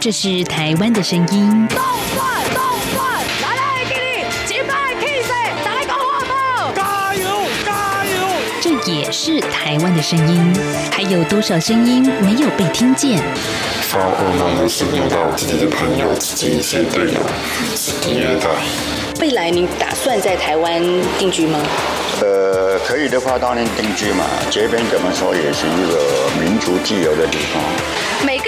这是台湾的声音。动转动转，来来给你，击败 K 打来搞活动，加油加油！这也是台湾的声音。还有多少声音没有被听见？发噩梦的是遇到自己的朋友、自己一些队友、自己约的。未来你打算在台湾定居吗？呃，可以的话当然定居嘛。这边怎么说也是一个民族自由的地方。每个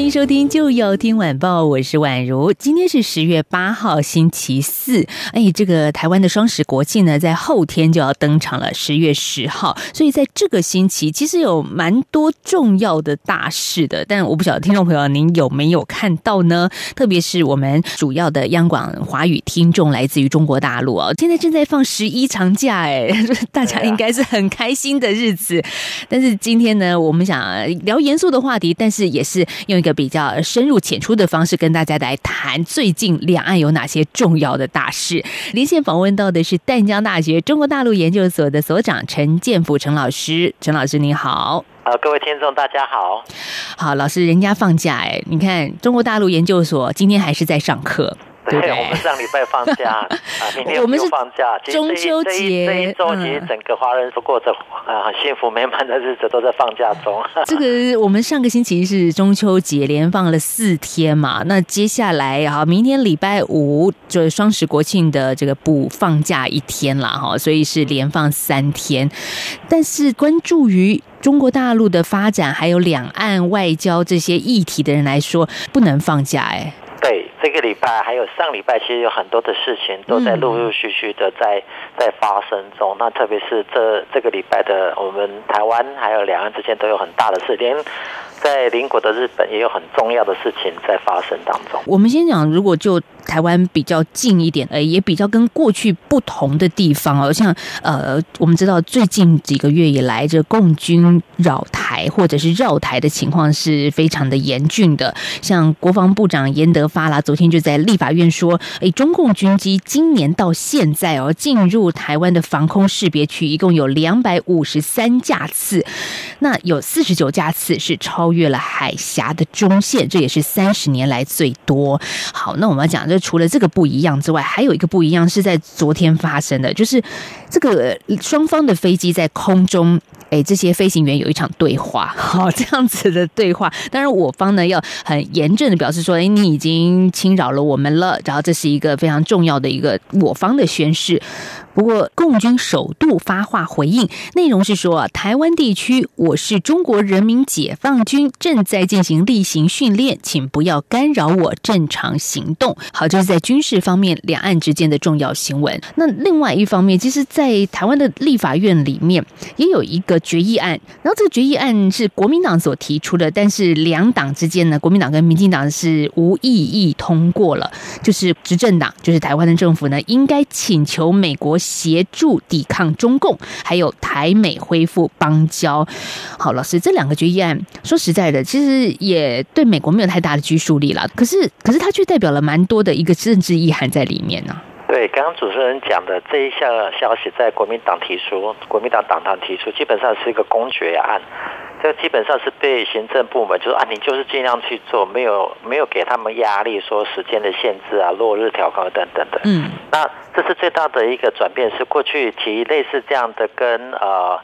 欢迎收听就要听晚报，我是宛如。今天是十月八号，星期四。哎，这个台湾的双十国庆呢，在后天就要登场了，十月十号。所以在这个星期，其实有蛮多重要的大事的。但我不晓得听众朋友您有没有看到呢？特别是我们主要的央广华语听众，来自于中国大陆啊，现在正在放十一长假，哎，大家应该是很开心的日子。但是今天呢，我们想聊严肃的话题，但是也是用。一个比较深入浅出的方式跟大家来谈最近两岸有哪些重要的大事。连线访问到的是淡江大学中国大陆研究所的所长陈建甫陈老师，陈老师你好。呃，各位听众大家好。好，老师，人家放假哎，你看中国大陆研究所今天还是在上课。对，对，我们上礼拜放假 啊，明天我们是放假。中秋节这一，这一周，其实整个华人都过着啊很幸福美满的日子，都在放假中。这个我们上个星期是中秋节，连放了四天嘛。那接下来啊，明天礼拜五就是双十国庆的这个补放假一天了哈，所以是连放三天。但是关注于中国大陆的发展，还有两岸外交这些议题的人来说，不能放假哎。对，这个礼拜还有上礼拜，其实有很多的事情都在陆陆续续的在在发生中。那特别是这这个礼拜的，我们台湾还有两岸之间都有很大的事，连在邻国的日本也有很重要的事情在发生当中。我们先讲，如果就台湾比较近一点，呃，也比较跟过去不同的地方哦，像呃，我们知道最近几个月以来，这共军扰台或者是绕台的情况是非常的严峻的。像国防部长严德发啦，昨天就在立法院说，诶，中共军机今年到现在哦，进入台湾的防空识别区一共有两百五十三架次，那有四十九架次是超越了海峡的中线，这也是三十年来最多。好，那我们要讲。就除了这个不一样之外，还有一个不一样是在昨天发生的，就是这个双方的飞机在空中，哎，这些飞行员有一场对话，好，这样子的对话。当然，我方呢要很严正的表示说，哎，你已经侵扰了我们了，然后这是一个非常重要的一个我方的宣誓。不过，共军首度发话回应，内容是说：台湾地区，我是中国人民解放军，正在进行例行训练，请不要干扰我正常行动。好，这是在军事方面两岸之间的重要新闻。那另外一方面，其实，在台湾的立法院里面也有一个决议案，然后这个决议案是国民党所提出的，但是两党之间呢，国民党跟民进党是无异议通过了，就是执政党，就是台湾的政府呢，应该请求美国。协助抵抗中共，还有台美恢复邦交。好，老师，这两个决议案，说实在的，其实也对美国没有太大的拘束力了。可是，可是它却代表了蛮多的一个政治意涵在里面呢、啊。对，刚刚主持人讲的这一项消息，在国民党提出，国民党党团提出，基本上是一个公决案。这基本上是被行政部门就是啊，你就是尽量去做，没有没有给他们压力，说时间的限制啊、落日调高等等的。嗯，那这是最大的一个转变，是过去提类似这样的跟呃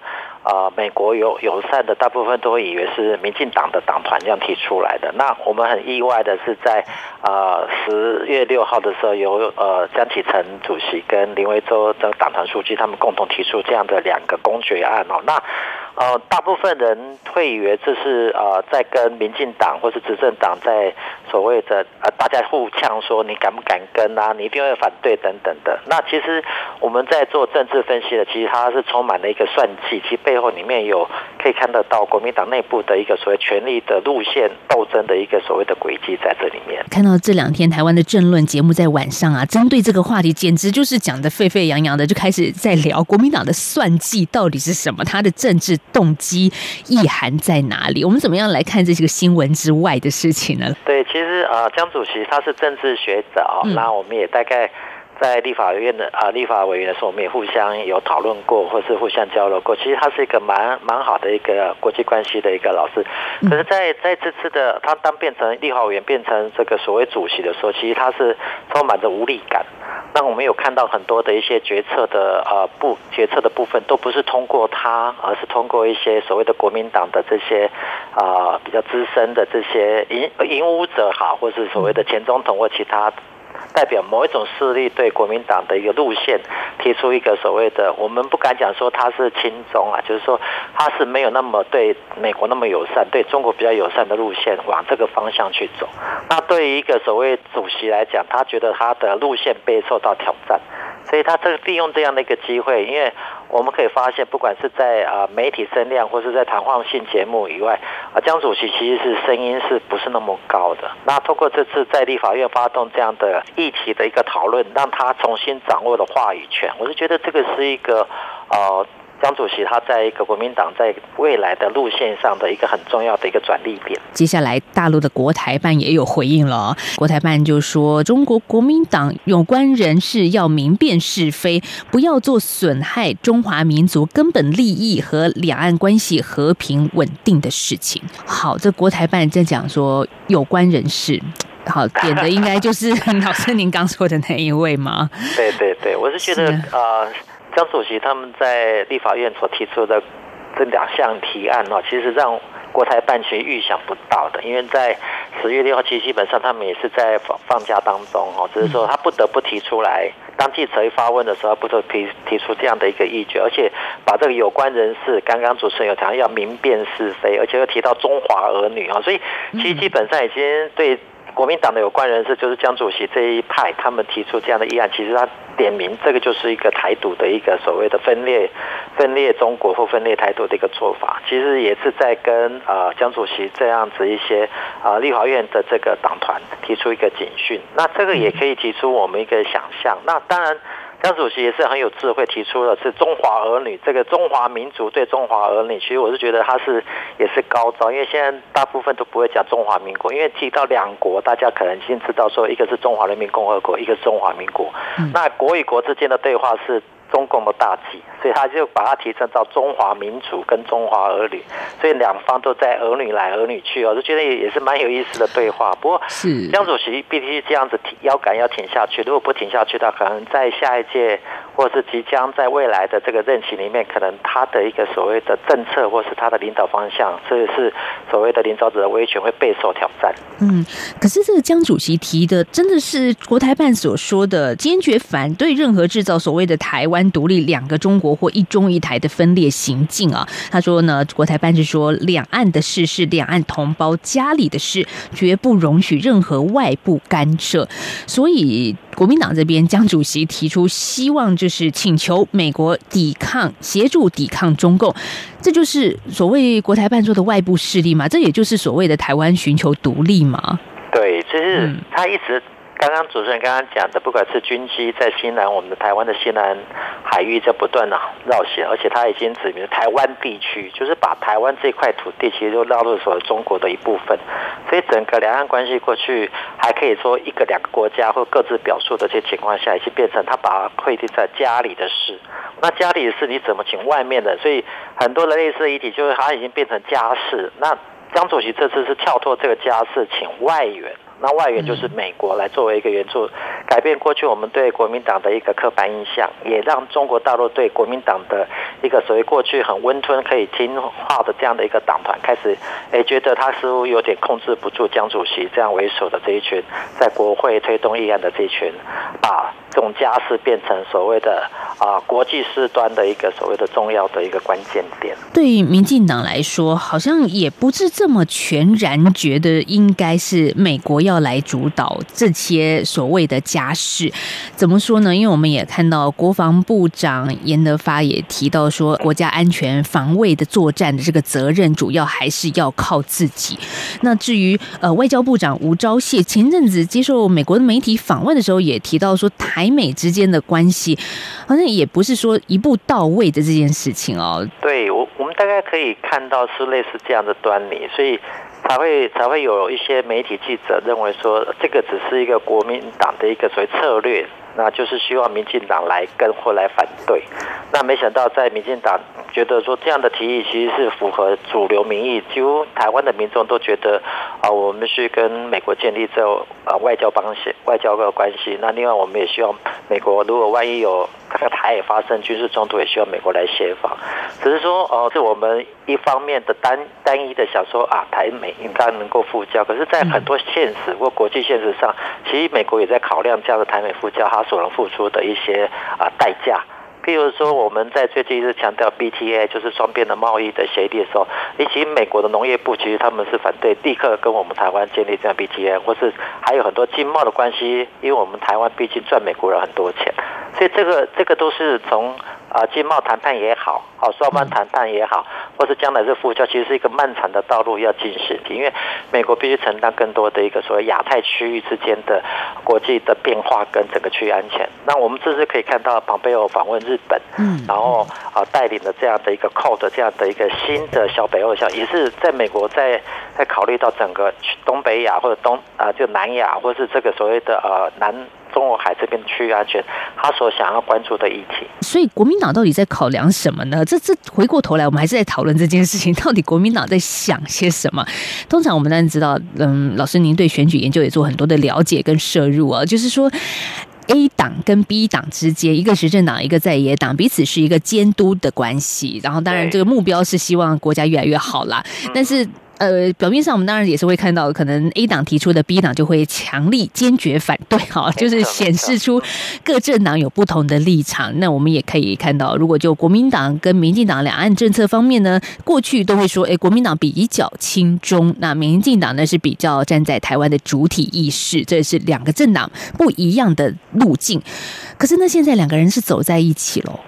呃美国友友善的，大部分都会以为是民进党的党团这样提出来的。那我们很意外的是在呃十月六号的时候，由呃江启臣主席跟林维洲的党团书记他们共同提出这样的两个公决案哦。那呃，大部分人会以为这是呃在跟民进党或是执政党在所谓的呃大家互呛说你敢不敢跟啊，你一定会反对等等的。那其实我们在做政治分析的，其实它是充满了一个算计，其实背后里面有可以看得到国民党内部的一个所谓权力的路线斗争的一个所谓的轨迹在这里面。看到这两天台湾的政论节目在晚上啊，针对这个话题，简直就是讲的沸沸扬扬的，就开始在聊国民党的算计到底是什么，他的政治动机意涵在哪里？我们怎么样来看这些个新闻之外的事情呢？对，其实啊，江主席他是政治学者啊，那、嗯、我们也大概在立法院的啊立法委员的时候，我们也互相有讨论过，或是互相交流过。其实他是一个蛮蛮好的一个国际关系的一个老师。可是在，在在这次的他当变成立法委员，变成这个所谓主席的时候，其实他是充满着无力感。那我们有看到很多的一些决策的呃不决策的部分，都不是通过他，而是通过一些所谓的国民党的这些啊、呃、比较资深的这些引引武者好，或是所谓的前总统或其他。代表某一种势力对国民党的一个路线提出一个所谓的，我们不敢讲说他是亲中啊，就是说他是没有那么对美国那么友善，对中国比较友善的路线往这个方向去走。那对于一个所谓主席来讲，他觉得他的路线被受到挑战。所以他这个利用这样的一个机会，因为我们可以发现，不管是在啊媒体声量，或是在谈话性节目以外，啊江主席其实是声音是不是那么高的？那通过这次在立法院发动这样的议题的一个讨论，让他重新掌握了话语权，我是觉得这个是一个呃。江主席他在一个国民党在未来的路线上的一个很重要的一个转捩点。接下来，大陆的国台办也有回应了。国台办就说，中国国民党有关人士要明辨是非，不要做损害中华民族根本利益和两岸关系和平稳定的事情。好，这国台办在讲说有关人士，好点的应该就是 老师您刚说的那一位吗？对对对，我是觉得啊。江主席他们在立法院所提出的这两项提案哦，其实让国台办其实预想不到的，因为在十月六号其实基本上他们也是在放放假当中哦，只是说他不得不提出来，当记者一发问的时候，不得不提提出这样的一个意见，而且把这个有关人士，刚刚主持人有讲要明辨是非，而且又提到中华儿女啊，所以其实基本上已经对国民党的有关人士，就是江主席这一派，他们提出这样的议案，其实他。点名，这个就是一个台独的一个所谓的分裂、分裂中国或分裂台独的一个做法，其实也是在跟啊江主席这样子一些啊立法院的这个党团提出一个警讯。那这个也可以提出我们一个想象。那当然。江主席也是很有智慧，提出了是中华儿女，这个中华民族对中华儿女，其实我是觉得他是也是高招，因为现在大部分都不会讲中华民国，因为提到两国，大家可能先知道说一个是中华人民共和国，一个是中华民国，那国与国之间的对话是。中共的大忌，所以他就把它提升到中华民族跟中华儿女，所以两方都在儿女来儿女去，我就觉得也也是蛮有意思的对话。不过，是江主席必须这样子挺腰杆要挺下去，如果不挺下去，他可能在下一届或是即将在未来的这个任期里面，可能他的一个所谓的政策或是他的领导方向，所以是所谓的领导者的威权会备受挑战。嗯，可是这个江主席提的真的是国台办所说的坚决反对任何制造所谓的台湾。湾独立两个中国或一中一台的分裂行径啊，他说呢，国台办是说，两岸的事是两岸同胞家里的事，绝不容许任何外部干涉。所以国民党这边江主席提出希望，就是请求美国抵抗，协助抵抗中共，这就是所谓国台办说的外部势力嘛？这也就是所谓的台湾寻求独立嘛？对，就是他一直。刚刚主持人刚刚讲的，不管是军机在西南，我们的台湾的西南海域在不断的绕行，而且他已经指明台湾地区，就是把台湾这块土地其实就纳入所中国的一部分，所以整个两岸关系过去还可以说一个两个国家或各自表述的这些情况下，已经变成他把它规定在家里的事。那家里的事你怎么请外面的？所以很多的类似议题，就是它已经变成家事。那江主席这次是跳脱这个家事，请外援。那外援就是美国来作为一个援助，改变过去我们对国民党的一个刻板印象，也让中国大陆对国民党的一个所谓过去很温吞、可以听话的这样的一个党团，开始诶觉得他似乎有点控制不住江主席这样为首的这一群，在国会推动议案的这一群，把种家事变成所谓的啊国际事端的一个所谓的重要的一个关键点。对于民进党来说，好像也不是这么全然觉得应该是美国要来主导这些所谓的家事。怎么说呢？因为我们也看到国防部长严德发也提到说，国家安全防卫的作战的这个责任，主要还是要靠自己。那至于呃外交部长吴钊燮前阵子接受美国的媒体访问的时候，也提到说台。美美之间的关系，好像也不是说一步到位的这件事情哦。对，我我们大概可以看到是类似这样的端倪，所以才会才会有一些媒体记者认为说，这个只是一个国民党的一个所谓策略。那就是希望民进党来跟或来反对，那没想到在民进党觉得说这样的提议其实是符合主流民意，几乎台湾的民众都觉得啊，我们是跟美国建立这啊外交关系、外交的关系。那另外我们也希望美国如果万一有那个台也发生军事冲突，也需要美国来协防。只是说哦，是我们一方面的单单一的想说啊，台美应该能够复交，可是，在很多现实或国际现实上，其实美国也在考量这样的台美复交，它所能付出的一些啊代价。譬如说，我们在最近一直强调 BTA，就是双边的贸易的协议的时候，以及美国的农业部其实他们是反对立刻跟我们台湾建立这样 BTA，或是还有很多经贸的关系，因为我们台湾毕竟赚美国人很多钱，所以这个这个都是从。啊，经贸谈判也好，好双方谈判也好，或是将来是复交，其实是一个漫长的道路要进行。因为美国必须承担更多的一个所谓亚太区域之间的国际的变化跟整个区域安全。那我们这次可以看到，庞贝欧访问日本，嗯，然后啊带领了这样的一个 COD 这样的一个新的小北欧项，也是在美国在在考虑到整个东北亚或者东啊就南亚，或是这个所谓的呃南。中国海这边区域安全，他所想要关注的议题。所以国民党到底在考量什么呢？这这回过头来，我们还是在讨论这件事情，到底国民党在想些什么？通常我们当然知道，嗯，老师您对选举研究也做很多的了解跟摄入啊，就是说 A 党跟 B 党之间，一个执政党，一个在野党，彼此是一个监督的关系。然后当然这个目标是希望国家越来越好啦，但是。呃，表面上我们当然也是会看到，可能 A 党提出的 B 党就会强力坚决反对，哈，就是显示出各政党有不同的立场。那我们也可以看到，如果就国民党跟民进党两岸政策方面呢，过去都会说，哎，国民党比较亲中，那民进党呢是比较站在台湾的主体意识，这是两个政党不一样的路径。可是呢，现在两个人是走在一起喽。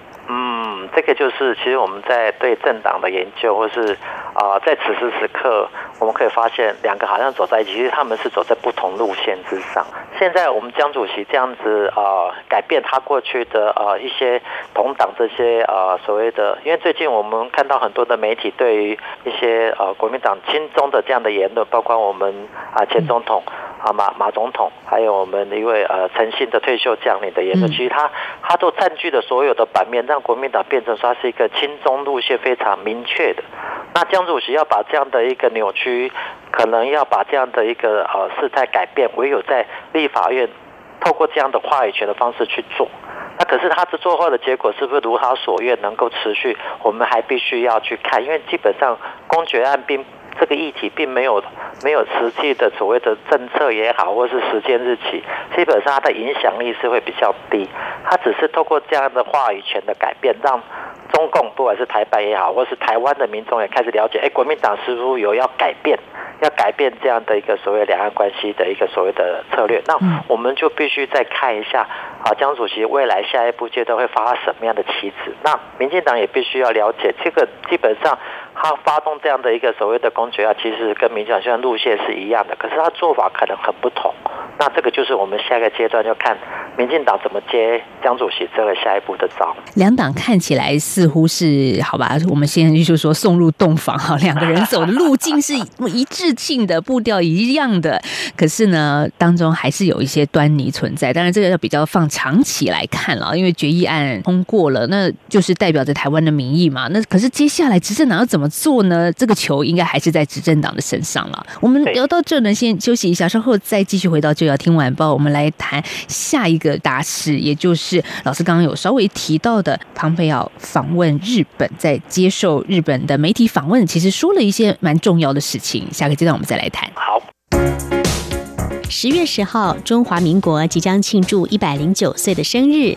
这个就是，其实我们在对政党的研究，或是啊、呃，在此时此刻，我们可以发现，两个好像走在一起，其实他们是走在不同路线之上。现在我们江主席这样子啊、呃，改变他过去的啊、呃、一些同党这些啊、呃、所谓的，因为最近我们看到很多的媒体对于一些呃国民党亲中的这样的言论，包括我们啊、呃、前总统啊马马总统，还有我们的一位呃诚信的退休将领的言论，其实他他都占据了所有的版面，让国民党变成。说是一个亲中路线非常明确的，那江主席要把这样的一个扭曲，可能要把这样的一个呃事态改变，唯有在立法院透过这样的话语权的方式去做。那可是他这做后的结果是不是如他所愿能够持续？我们还必须要去看，因为基本上公决案并这个议题并没有没有实际的所谓的政策也好，或是时间日期，基本上它的影响力是会比较低。它只是透过这样的话语权的改变，让中共不管是台北也好，或是台湾的民众也开始了解，哎，国民党似乎有要改变，要改变这样的一个所谓两岸关系的一个所谓的策略。那我们就必须再看一下啊，江主席未来下一步阶段会发什么样的棋子？那民进党也必须要了解，这个基本上他发动这样的一个所谓的公决啊，其实跟民进党现在路线是一样的，可是他做法可能很不同。那这个就是我们下一个阶段要看民进党怎么接江主席这个下一步的招。两党看起来似乎是好吧，我们现在就说送入洞房哈，两个人走的路径是一致性的，步调一样的，可是呢，当中还是有一些端倪存在。当然，这个要比较放长期来看了，因为决议案通过了，那就是代表着台湾的民意嘛。那可是接下来执政党要怎么做呢？这个球应该还是在执政党的身上了。我们聊到这呢，先休息一下，稍后再继续回到就。要听晚报，我们来谈下一个大事，也就是老师刚刚有稍微提到的，庞佩奥访问日本，在接受日本的媒体访问，其实说了一些蛮重要的事情。下个阶段我们再来谈。好。十月十号，中华民国即将庆祝一百零九岁的生日。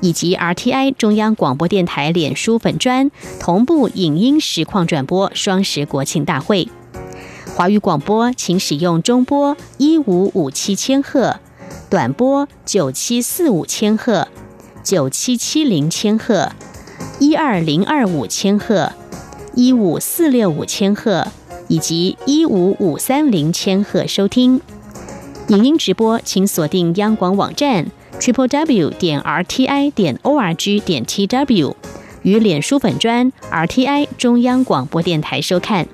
以及 RTI 中央广播电台脸书粉专同步影音实况转播双十国庆大会。华语广播请使用中波一五五七千赫，短波九七四五千赫，九七七零千赫，一二零二五千赫。一五四六五千赫以及一五五三零千赫收听影音直播，请锁定央广网站 triple w 点 r t i 点 o r g 点 t w 与脸书粉专 r t i 中央广播电台收看。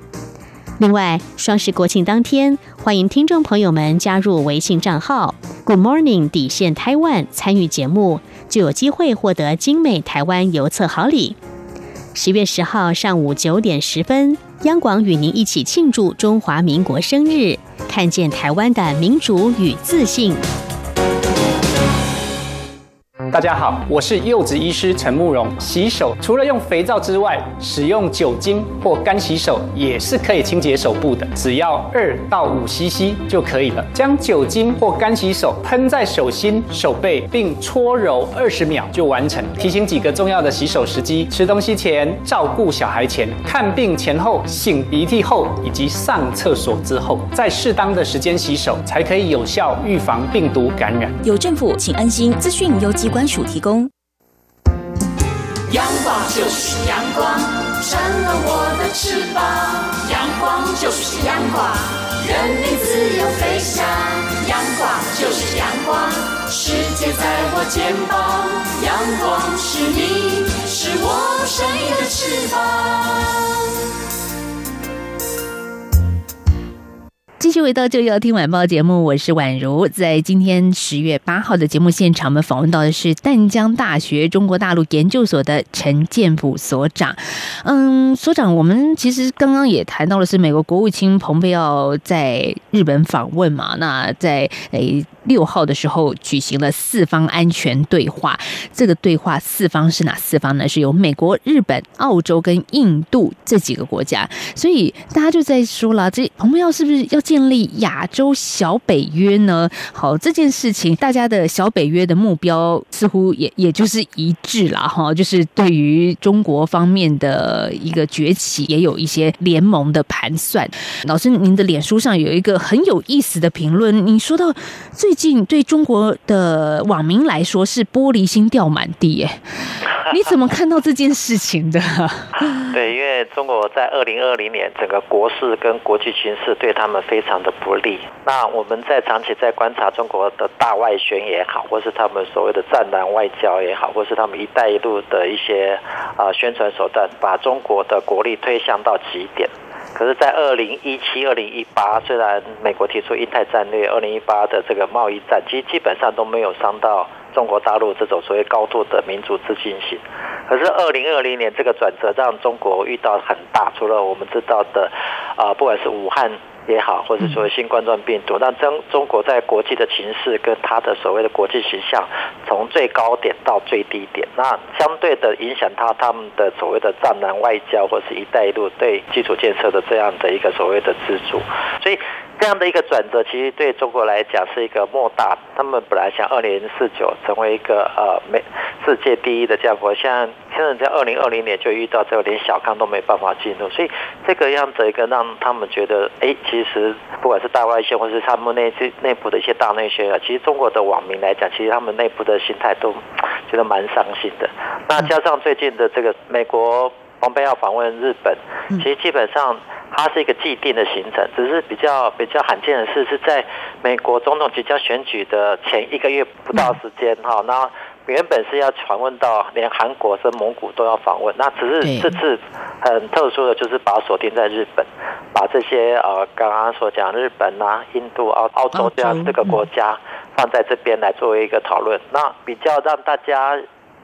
另外，双十国庆当天，欢迎听众朋友们加入微信账号 Good Morning 底线台湾参与节目，就有机会获得精美台湾邮册好礼。十月十号上午九点十分，央广与您一起庆祝中华民国生日，看见台湾的民主与自信。大家好，我是柚子医师陈慕容。洗手除了用肥皂之外，使用酒精或干洗手也是可以清洁手部的，只要二到五 CC 就可以了。将酒精或干洗手喷在手心、手背，并搓揉二十秒就完成。提醒几个重要的洗手时机：吃东西前、照顾小孩前、看病前后、擤鼻涕后以及上厕所之后，在适当的时间洗手，才可以有效预防病毒感染。有政府，请安心。资讯由机关。专属提供。阳光就是阳光，闪了我的翅膀。阳光就是阳光，任你自由飞翔。阳光就是阳光，世界在我肩膀。阳光是你，是我生命的翅膀。继续回到就要听晚报节目，我是宛如。在今天十月八号的节目现场，我们访问到的是淡江大学中国大陆研究所的陈建甫所长。嗯，所长，我们其实刚刚也谈到了是美国国务卿蓬佩奥在日本访问嘛？那在诶六号的时候举行了四方安全对话。这个对话四方是哪四方呢？是由美国、日本、澳洲跟印度这几个国家。所以大家就在说了，这蓬佩奥是不是要？建立亚洲小北约呢？好，这件事情大家的小北约的目标似乎也也就是一致了哈，就是对于中国方面的一个崛起也有一些联盟的盘算。老师，您的脸书上有一个很有意思的评论，你说到最近对中国的网民来说是玻璃心掉满地，耶。你怎么看到这件事情的？对，因为中国在二零二零年整个国事跟国际形势对他们非非常的不利。那我们在长期在观察中国的大外宣也好，或是他们所谓的战狼外交也好，或是他们“一带一路”的一些啊宣传手段，把中国的国力推向到极点。可是，在二零一七、二零一八，虽然美国提出印太战略，二零一八的这个贸易战，其实基本上都没有伤到。中国大陆这种所谓高度的民主自信心，可是二零二零年这个转折让中国遇到很大，除了我们知道的，啊，不管是武汉也好，或者说新冠状病毒，让中中国在国际的情势跟它的所谓的国际形象，从最高点到最低点，那相对的影响它他们的所谓的战狼外交或是一带一路对基础建设的这样的一个所谓的资助，所以。这样的一个转折，其实对中国来讲是一个莫大。他们本来想二零四九成为一个呃美世界第一的这样国，现在现在在二零二零年就遇到这个连小康都没办法进入，所以这个样子一个让他们觉得，哎，其实不管是大外宣或是他们内内部的一些大内宣啊，其实中国的网民来讲，其实他们内部的心态都觉得蛮伤心的。那加上最近的这个美国蓬佩奥访问日本，其实基本上。它是一个既定的行程，只是比较比较罕见的是，是在美国总统即将选举的前一个月不到时间哈。那原本是要访问到连韩国跟蒙古都要访问，那只是这次很特殊的就是把锁定在日本，把这些呃刚刚所讲日本啊、印度、澳澳洲这样四个国家放在这边来作为一个讨论。那比较让大家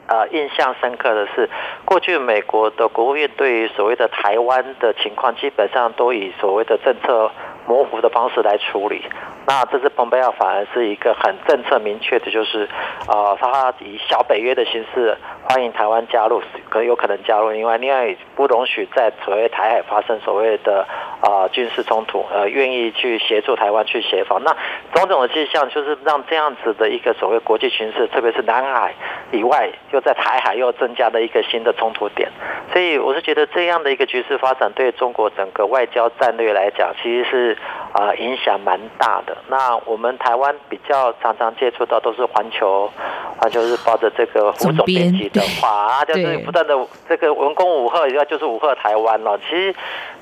呃印象深刻的是，过去美国的国务院对于所谓的台湾的情况，基本上都以所谓的政策模糊的方式来处理。那这次蓬佩奥反而是一个很政策明确的，就是，呃，他以小北约的形式欢迎台湾加入，可有可能加入，另外另外不容许在所谓台海发生所谓的啊、军事冲突，呃，愿意去协助台湾去协防。那种种的迹象就是让这样子的一个所谓国际形势，特别是南海以外，又在台海又增加了一个新的冲突点。所以我是觉得这样的一个局势发展，对中国整个外交战略来讲，其实是啊、呃、影响蛮大的。那我们台湾比较常常接触到都是环球，环球日报的这个胡总编辑的话啊，就是不断的这个文攻武吓，要就是武赫台湾了。其实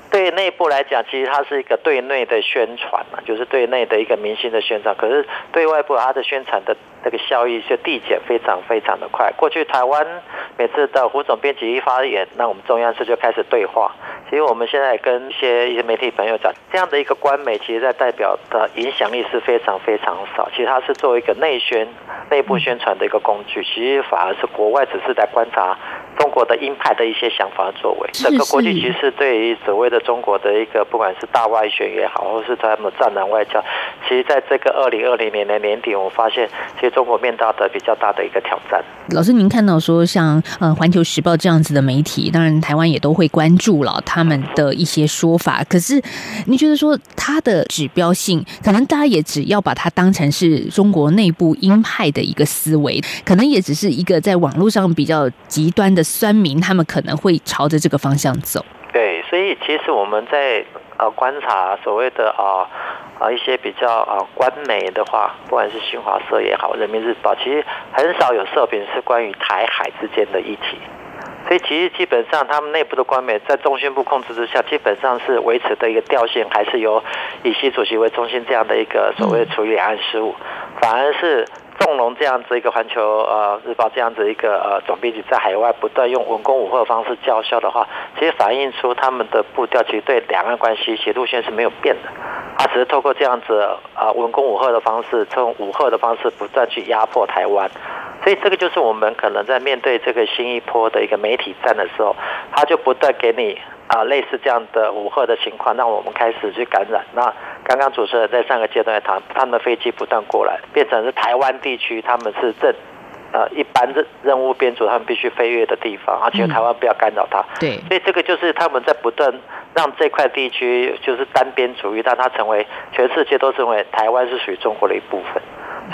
对内部来讲，其实它是一个对内的宣传嘛，就是对内的一个明星的宣传。可是对外部，它的宣传的这个效益就递减非常非常的快。过去台湾每次的胡总编辑一发言，那我们中央社就开始对话。其实我们现在跟一些一些媒体朋友讲，这样的一个官媒，其实在代表的影响力是非常非常少。其实它是作为一个内宣、内部宣传的一个工具，其实反而是国外只是在观察国的鹰派的一些想法作为。整个国际局势对于所谓的中国的一个，不管是大外宣也好，或是他们战狼外交，其实在这个二零二零年的年底，我发现其实中国面到的比较大的一个挑战。老师，您看到说像呃《环球时报》这样子的媒体，当然台湾也都会关注了。他们的一些说法，可是你觉得说它的指标性，可能大家也只要把它当成是中国内部鹰派的一个思维，可能也只是一个在网络上比较极端的酸民，他们可能会朝着这个方向走。对，所以其实我们在呃观察所谓的啊啊一些比较啊官媒的话，不管是新华社也好，人民日报，其实很少有社评是关于台海之间的议题。所以其实基本上，他们内部的官媒在中宣部控制之下，基本上是维持的一个调性，还是由以习主席为中心这样的一个所谓处理两岸事务，反而是纵容这样子一个环球呃日报这样子一个呃总编辑在海外不断用文攻武赫的方式叫嚣的话，其实反映出他们的步调其实对两岸关系其实路线是没有变的，他只是透过这样子啊文攻武赫的方式，从武赫的方式不断去压迫台湾。所以这个就是我们可能在面对这个新一波的一个媒体战的时候，他就不断给你啊类似这样的武吓的情况，让我们开始去感染。那刚刚主持人在上个阶段也谈，他们的飞机不断过来，变成是台湾地区他们是正呃一般任任务编组，他们必须飞越的地方，而且台湾不要干扰他。对，所以这个就是他们在不断让这块地区就是单边主义，让它成为全世界都认为台湾是属于中国的一部分。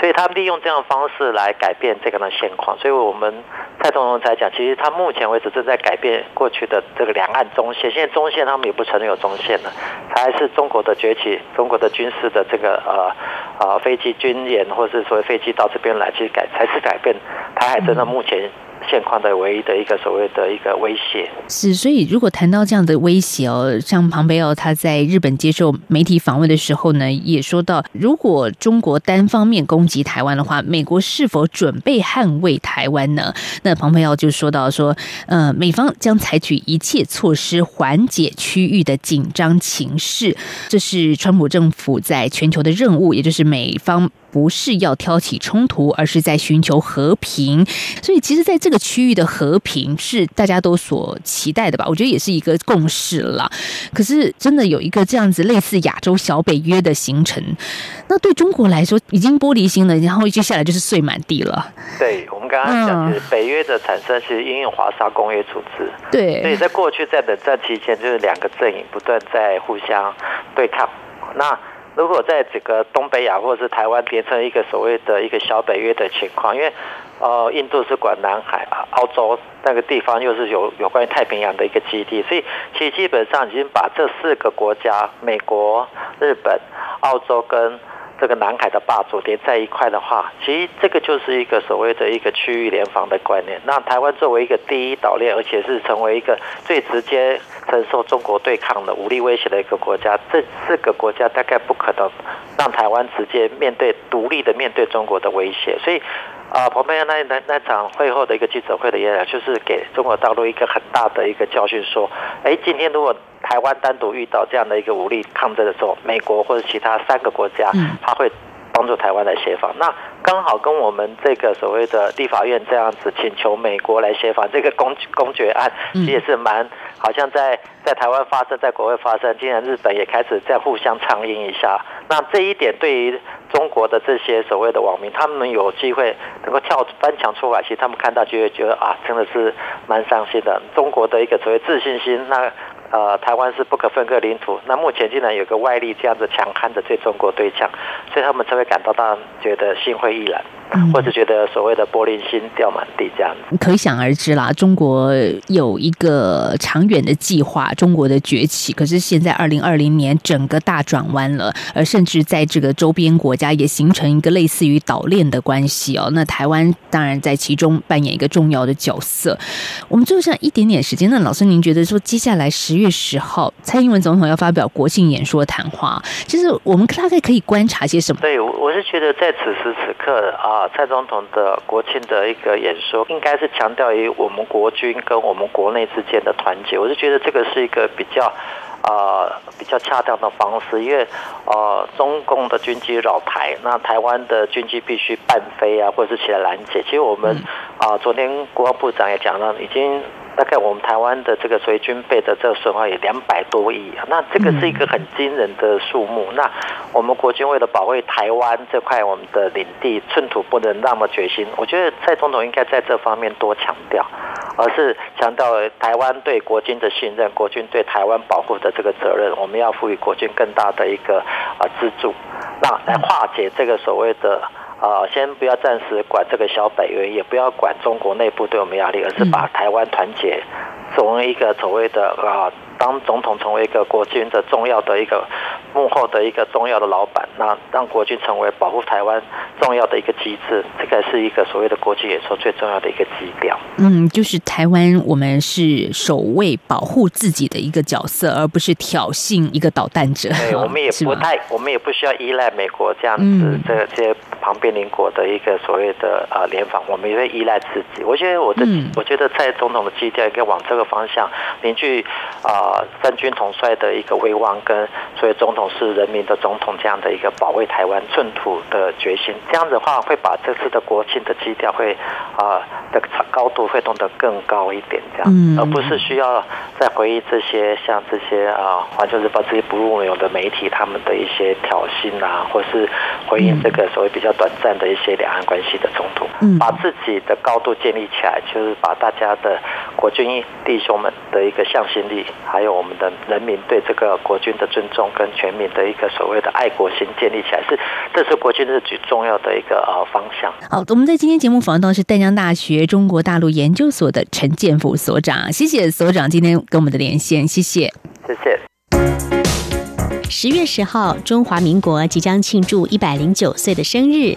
所以他利用这样的方式来改变这个的现况，所以我们蔡总统才讲，其实他目前为止正在改变过去的这个两岸中线，现在中线他们也不承认有中线了，还是中国的崛起，中国的军事的这个呃呃飞机军演，或者是说飞机到这边来去改，才是改变。台海真的目前。现况的唯一的一个所谓的一个威胁是，所以如果谈到这样的威胁哦，像庞培奥他在日本接受媒体访问的时候呢，也说到，如果中国单方面攻击台湾的话，美国是否准备捍卫台湾呢？那庞培奥就说到说，呃，美方将采取一切措施缓解区域的紧张情势，这是川普政府在全球的任务，也就是美方。不是要挑起冲突，而是在寻求和平。所以，其实，在这个区域的和平是大家都所期待的吧？我觉得也是一个共识了。可是，真的有一个这样子类似亚洲小北约的形成，那对中国来说已经玻璃心了，然后接下来就是碎满地了。对，我们刚刚讲，就是北约的产生其实因为华沙公约组织。对，所以在过去在冷战期间，就是两个阵营不断在互相对抗。那如果在这个东北亚或者是台湾变成一个所谓的一个小北约的情况，因为呃印度是管南海啊，澳洲那个地方又是有有关于太平洋的一个基地，所以其实基本上已经把这四个国家，美国、日本、澳洲跟。这个南海的霸主连在一块的话，其实这个就是一个所谓的一个区域联防的观念。那台湾作为一个第一岛链，而且是成为一个最直接承受中国对抗的武力威胁的一个国家，这四个国家大概不可能让台湾直接面对独立的面对中国的威胁。所以，啊，彭佩奥那那那场会后的一个记者会的演讲，就是给中国大陆一个很大的一个教训，说，哎，今天如果台湾单独遇到这样的一个武力抗争的时候，美国或者其他三个国家，他会帮助台湾来协防。那刚好跟我们这个所谓的立法院这样子请求美国来协防这个公公决案，其实也是蛮好像在在台湾发生，在国外发生，竟然日本也开始在互相唱应一下。那这一点对于中国的这些所谓的网民，他们有机会能够跳翻墙出来，其实他们看到就会觉得啊，真的是蛮伤心的。中国的一个所谓自信心，那。呃，台湾是不可分割领土。那目前竟然有个外力这样子强悍的对中国对呛，所以他们才会感到到觉得心灰意冷。或者觉得所谓的玻璃心掉满地这样子，可想而知啦。中国有一个长远的计划，中国的崛起。可是现在二零二零年整个大转弯了，而甚至在这个周边国家也形成一个类似于岛链的关系哦。那台湾当然在其中扮演一个重要的角色。我们最后剩一点点时间，那老师您觉得说接下来十月十号蔡英文总统要发表国庆演说谈话，其实我们大概可以观察些什么？对，我是觉得在此时此刻啊。蔡总统的国庆的一个演说，应该是强调于我们国军跟我们国内之间的团结。我是觉得这个是一个比较啊、呃、比较恰当的方式，因为呃中共的军机扰台，那台湾的军机必须伴飞啊，或者是起来拦截。其实我们啊、呃，昨天国防部长也讲了，已经。大概我们台湾的这个所谓军备的这个损耗也两百多亿啊，那这个是一个很惊人的数目。那我们国军为了保卫台湾这块我们的领地，寸土不能那么决心。我觉得蔡总统应该在这方面多强调，而是强调台湾对国军的信任，国军对台湾保护的这个责任，我们要赋予国军更大的一个啊资助，那来化解这个所谓的。啊，先不要暂时管这个小北约，也不要管中国内部对我们压力，而是把台湾团结，成为一个所谓的啊。当总统成为一个国军的重要的一个幕后的一个重要的老板，那让国军成为保护台湾重要的一个机制，这个是一个所谓的国际演说最重要的一个基调。嗯，就是台湾，我们是守卫保护自己的一个角色，而不是挑衅一个导弹者。对，我们也不太，我们也不需要依赖美国这样子这些旁边邻国的一个所谓的呃联防，我们也会依赖自己。我觉得我的，嗯、我觉得蔡总统的基调应该往这个方向凝聚啊。呃啊，三军统帅的一个威望，跟所以总统是人民的总统这样的一个保卫台湾寸土的决心，这样子的话会把这次的国庆的基调会啊的高度会弄得更高一点，这样，而不是需要再回忆这些像这些啊环球日报这些不入流的媒体他们的一些挑衅啊，或是回应这个所谓比较短暂的一些两岸关系的冲突，把自己的高度建立起来，就是把大家的国军弟兄们的一个向心力。还有我们的人民对这个国军的尊重，跟全民的一个所谓的爱国心建立起来，是这是国军的最重要的一个呃方向。好，我们在今天节目访问到是淡江大学中国大陆研究所的陈建福所长，谢谢所长今天跟我们的连线，谢谢，谢谢。十月十号，中华民国即将庆祝一百零九岁的生日。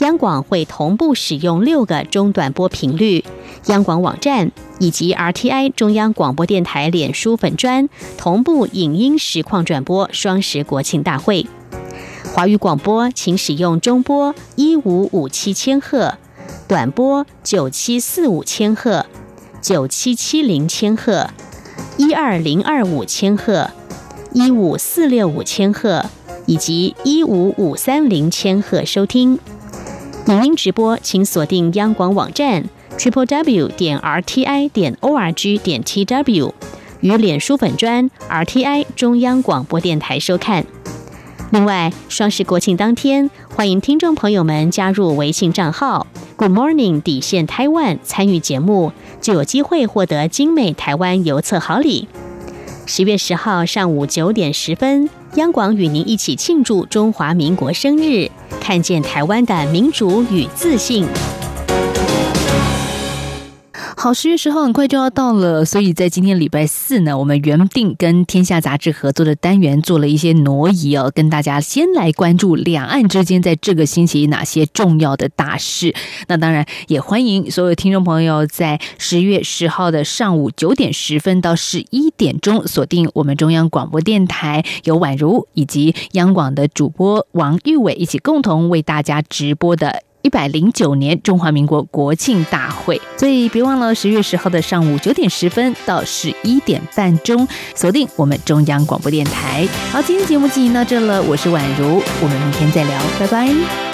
央广会同步使用六个中短波频率，央广网站以及 RTI 中央广播电台脸书粉专同步影音实况转播双十国庆大会。华语广播请使用中波一五五七千赫，短波九七四五千赫、九七七零千赫、一二零二五千赫。一五四六五千赫以及一五五三零千赫收听影音直播，请锁定央广网站 triple w 点 r t i 点 o r g 点 t w 与脸书粉专 r t i 中央广播电台收看。另外，双十国庆当天，欢迎听众朋友们加入微信账号 Good Morning 底线台湾参与节目，就有机会获得精美台湾邮册好礼。十月十号上午九点十分，央广与您一起庆祝中华民国生日，看见台湾的民主与自信。好，十月十号很快就要到了，所以在今天礼拜四呢，我们原定跟天下杂志合作的单元做了一些挪移哦，跟大家先来关注两岸之间在这个星期哪些重要的大事。那当然也欢迎所有听众朋友在十月十号的上午九点十分到十一点钟锁定我们中央广播电台，由宛如以及央广的主播王玉伟一起共同为大家直播的。一百零九年中华民国国庆大会，所以别忘了十月十号的上午九点十分到十一点半钟，锁定我们中央广播电台。好，今天节目进行到这了，我是宛如，我们明天再聊，拜拜。